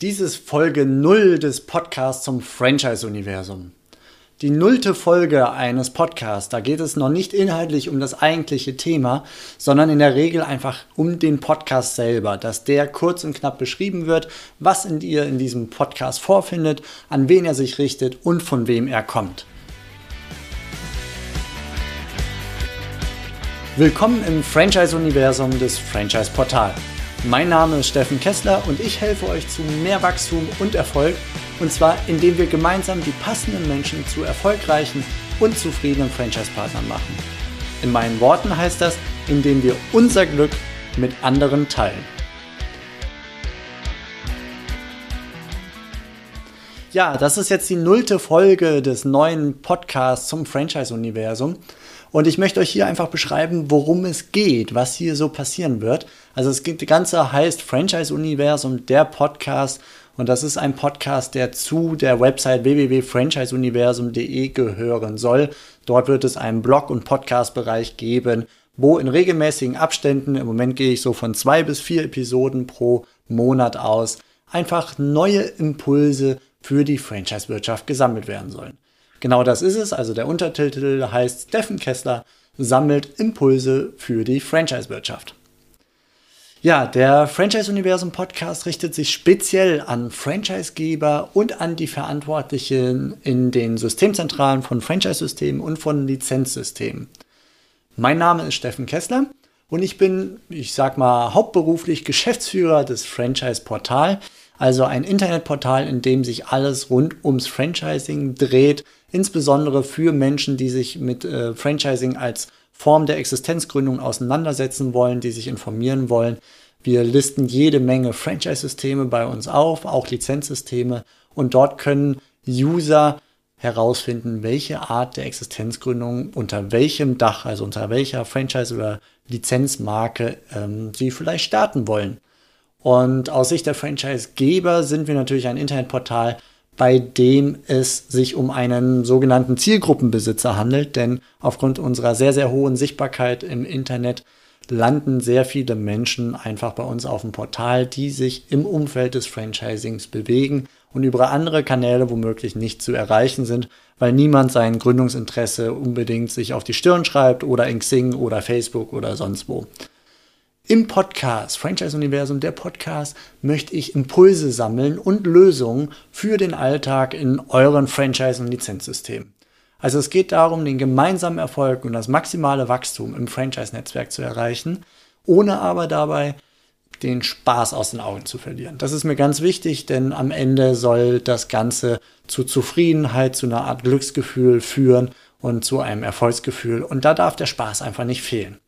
Dies ist Folge 0 des Podcasts zum Franchise-Universum. Die nullte Folge eines Podcasts, da geht es noch nicht inhaltlich um das eigentliche Thema, sondern in der Regel einfach um den Podcast selber, dass der kurz und knapp beschrieben wird, was in ihr in diesem Podcast vorfindet, an wen er sich richtet und von wem er kommt. Willkommen im Franchise-Universum des Franchise-Portal. Mein Name ist Steffen Kessler und ich helfe euch zu mehr Wachstum und Erfolg. Und zwar, indem wir gemeinsam die passenden Menschen zu erfolgreichen und zufriedenen Franchise-Partnern machen. In meinen Worten heißt das, indem wir unser Glück mit anderen teilen. Ja, das ist jetzt die nullte Folge des neuen Podcasts zum Franchise-Universum. Und ich möchte euch hier einfach beschreiben, worum es geht, was hier so passieren wird. Also das Ganze heißt Franchise-Universum, der Podcast. Und das ist ein Podcast, der zu der Website www.franchiseuniversum.de gehören soll. Dort wird es einen Blog- und Podcast-Bereich geben, wo in regelmäßigen Abständen, im Moment gehe ich so von zwei bis vier Episoden pro Monat aus, einfach neue Impulse für die Franchise-Wirtschaft gesammelt werden sollen. Genau das ist es. Also der Untertitel heißt Steffen Kessler sammelt Impulse für die Franchise-Wirtschaft. Ja, der Franchise-Universum Podcast richtet sich speziell an Franchisegeber und an die Verantwortlichen in den Systemzentralen von Franchise-Systemen und von Lizenzsystemen. Mein Name ist Steffen Kessler und ich bin, ich sag mal, hauptberuflich Geschäftsführer des Franchise Portal, also ein Internetportal, in dem sich alles rund ums Franchising dreht, insbesondere für Menschen, die sich mit äh, Franchising als Form der Existenzgründung auseinandersetzen wollen, die sich informieren wollen. Wir listen jede Menge Franchise-Systeme bei uns auf, auch Lizenzsysteme, und dort können User herausfinden, welche Art der Existenzgründung unter welchem Dach, also unter welcher Franchise- oder Lizenzmarke ähm, sie vielleicht starten wollen. Und aus Sicht der Franchisegeber sind wir natürlich ein Internetportal, bei dem es sich um einen sogenannten Zielgruppenbesitzer handelt, denn aufgrund unserer sehr, sehr hohen Sichtbarkeit im Internet landen sehr viele Menschen einfach bei uns auf dem Portal, die sich im Umfeld des Franchisings bewegen und über andere Kanäle womöglich nicht zu erreichen sind, weil niemand sein Gründungsinteresse unbedingt sich auf die Stirn schreibt oder in Xing oder Facebook oder sonst wo. Im Podcast, Franchise Universum, der Podcast, möchte ich Impulse sammeln und Lösungen für den Alltag in euren Franchise- und Lizenzsystemen. Also es geht darum, den gemeinsamen Erfolg und das maximale Wachstum im Franchise-Netzwerk zu erreichen, ohne aber dabei den Spaß aus den Augen zu verlieren. Das ist mir ganz wichtig, denn am Ende soll das Ganze zu Zufriedenheit, zu einer Art Glücksgefühl führen und zu einem Erfolgsgefühl. Und da darf der Spaß einfach nicht fehlen.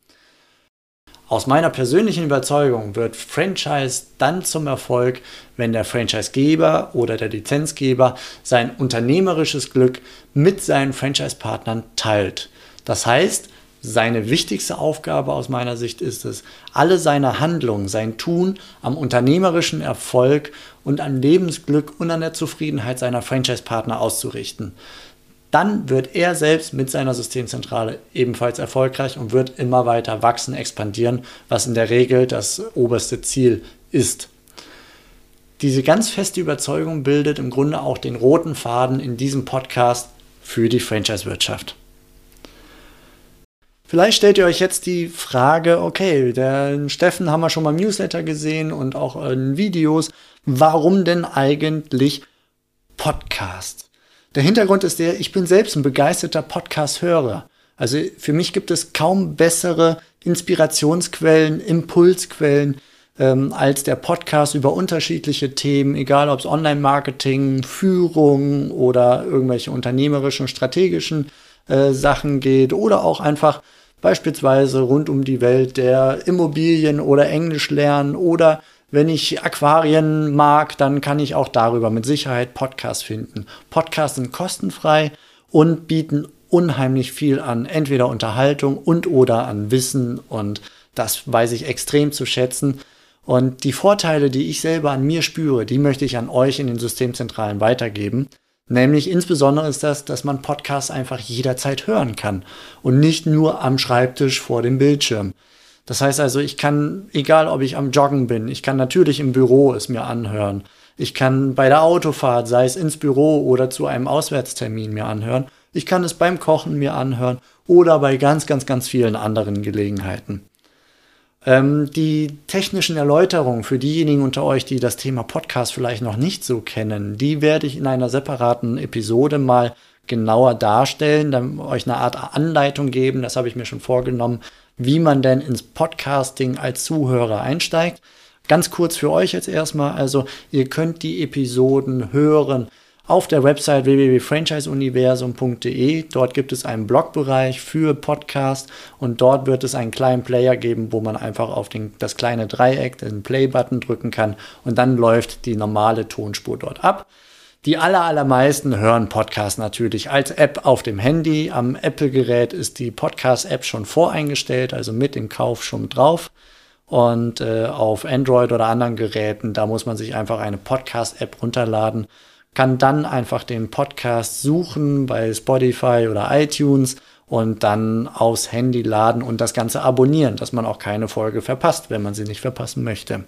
Aus meiner persönlichen Überzeugung wird Franchise dann zum Erfolg, wenn der Franchisegeber oder der Lizenzgeber sein unternehmerisches Glück mit seinen Franchise-Partnern teilt. Das heißt, seine wichtigste Aufgabe aus meiner Sicht ist es, alle seine Handlungen, sein Tun am unternehmerischen Erfolg und an Lebensglück und an der Zufriedenheit seiner Franchise-Partner auszurichten dann wird er selbst mit seiner Systemzentrale ebenfalls erfolgreich und wird immer weiter wachsen, expandieren, was in der Regel das oberste Ziel ist. Diese ganz feste Überzeugung bildet im Grunde auch den roten Faden in diesem Podcast für die Franchise-Wirtschaft. Vielleicht stellt ihr euch jetzt die Frage, okay, der Steffen haben wir schon mal im Newsletter gesehen und auch in Videos. Warum denn eigentlich Podcast? Der Hintergrund ist der, ich bin selbst ein begeisterter Podcast-Hörer. Also für mich gibt es kaum bessere Inspirationsquellen, Impulsquellen ähm, als der Podcast über unterschiedliche Themen, egal ob es Online-Marketing, Führung oder irgendwelche unternehmerischen, strategischen äh, Sachen geht oder auch einfach beispielsweise rund um die Welt der Immobilien oder Englisch lernen oder wenn ich Aquarien mag, dann kann ich auch darüber mit Sicherheit Podcasts finden. Podcasts sind kostenfrei und bieten unheimlich viel an, entweder Unterhaltung und oder an Wissen und das weiß ich extrem zu schätzen. Und die Vorteile, die ich selber an mir spüre, die möchte ich an euch in den Systemzentralen weitergeben. Nämlich insbesondere ist das, dass man Podcasts einfach jederzeit hören kann und nicht nur am Schreibtisch vor dem Bildschirm. Das heißt also, ich kann, egal ob ich am Joggen bin, ich kann natürlich im Büro es mir anhören. Ich kann bei der Autofahrt, sei es ins Büro oder zu einem Auswärtstermin mir anhören. Ich kann es beim Kochen mir anhören oder bei ganz, ganz, ganz vielen anderen Gelegenheiten. Ähm, die technischen Erläuterungen für diejenigen unter euch, die das Thema Podcast vielleicht noch nicht so kennen, die werde ich in einer separaten Episode mal genauer darstellen, dann euch eine Art Anleitung geben, das habe ich mir schon vorgenommen, wie man denn ins Podcasting als Zuhörer einsteigt. Ganz kurz für euch jetzt erstmal, also ihr könnt die Episoden hören auf der Website www.franchiseuniversum.de. Dort gibt es einen Blogbereich für Podcast und dort wird es einen kleinen Player geben, wo man einfach auf den, das kleine Dreieck, den Play-Button drücken kann und dann läuft die normale Tonspur dort ab. Die aller, allermeisten hören Podcast natürlich als App auf dem Handy. Am Apple-Gerät ist die Podcast-App schon voreingestellt, also mit dem Kauf schon drauf. Und äh, auf Android oder anderen Geräten, da muss man sich einfach eine Podcast-App runterladen kann dann einfach den Podcast suchen bei Spotify oder iTunes und dann aufs Handy laden und das Ganze abonnieren, dass man auch keine Folge verpasst, wenn man sie nicht verpassen möchte.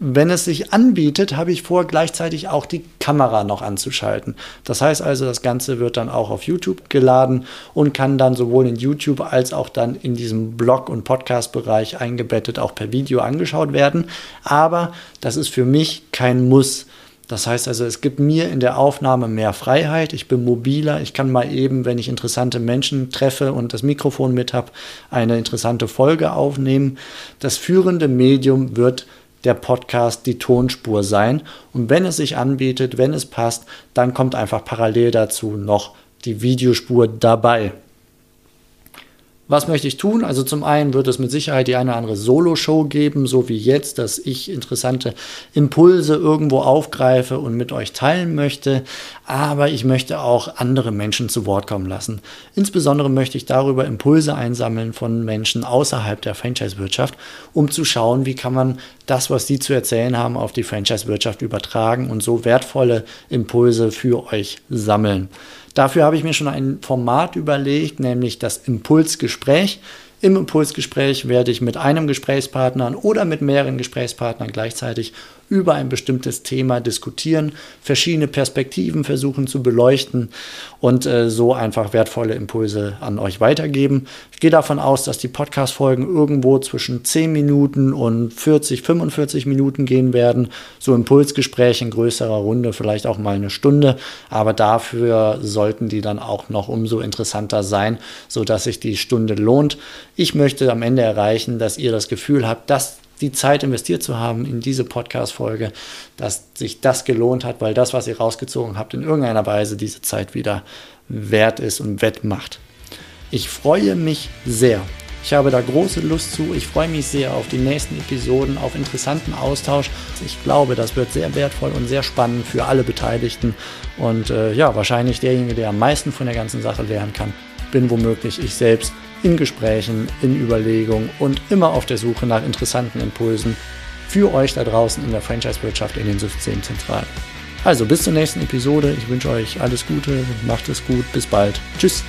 Wenn es sich anbietet, habe ich vor, gleichzeitig auch die Kamera noch anzuschalten. Das heißt also, das Ganze wird dann auch auf YouTube geladen und kann dann sowohl in YouTube als auch dann in diesem Blog- und Podcast-Bereich eingebettet auch per Video angeschaut werden. Aber das ist für mich kein Muss. Das heißt also, es gibt mir in der Aufnahme mehr Freiheit. Ich bin mobiler. Ich kann mal eben, wenn ich interessante Menschen treffe und das Mikrofon mit habe, eine interessante Folge aufnehmen. Das führende Medium wird der Podcast die Tonspur sein. Und wenn es sich anbietet, wenn es passt, dann kommt einfach parallel dazu noch die Videospur dabei. Was möchte ich tun? Also zum einen wird es mit Sicherheit die eine oder andere Solo-Show geben, so wie jetzt, dass ich interessante Impulse irgendwo aufgreife und mit euch teilen möchte. Aber ich möchte auch andere Menschen zu Wort kommen lassen. Insbesondere möchte ich darüber Impulse einsammeln von Menschen außerhalb der Franchise-Wirtschaft, um zu schauen, wie kann man das, was sie zu erzählen haben, auf die Franchise-Wirtschaft übertragen und so wertvolle Impulse für euch sammeln. Dafür habe ich mir schon ein Format überlegt, nämlich das Impulsgespräch. Im Impulsgespräch werde ich mit einem Gesprächspartner oder mit mehreren Gesprächspartnern gleichzeitig über ein bestimmtes Thema diskutieren, verschiedene Perspektiven versuchen zu beleuchten und äh, so einfach wertvolle Impulse an euch weitergeben. Ich gehe davon aus, dass die Podcast-Folgen irgendwo zwischen 10 Minuten und 40, 45 Minuten gehen werden. So Impulsgespräche in größerer Runde, vielleicht auch mal eine Stunde, aber dafür sollten die dann auch noch umso interessanter sein, sodass sich die Stunde lohnt. Ich möchte am Ende erreichen, dass ihr das Gefühl habt, dass die Zeit investiert zu haben in diese Podcast-Folge, dass sich das gelohnt hat, weil das, was ihr rausgezogen habt, in irgendeiner Weise diese Zeit wieder wert ist und wettmacht. Ich freue mich sehr. Ich habe da große Lust zu. Ich freue mich sehr auf die nächsten Episoden, auf interessanten Austausch. Ich glaube, das wird sehr wertvoll und sehr spannend für alle Beteiligten. Und äh, ja, wahrscheinlich derjenige, der am meisten von der ganzen Sache lernen kann, bin womöglich ich selbst in Gesprächen, in Überlegungen und immer auf der Suche nach interessanten Impulsen für euch da draußen in der Franchise-Wirtschaft in den Systemzentralen. Also bis zur nächsten Episode. Ich wünsche euch alles Gute, macht es gut, bis bald. Tschüss.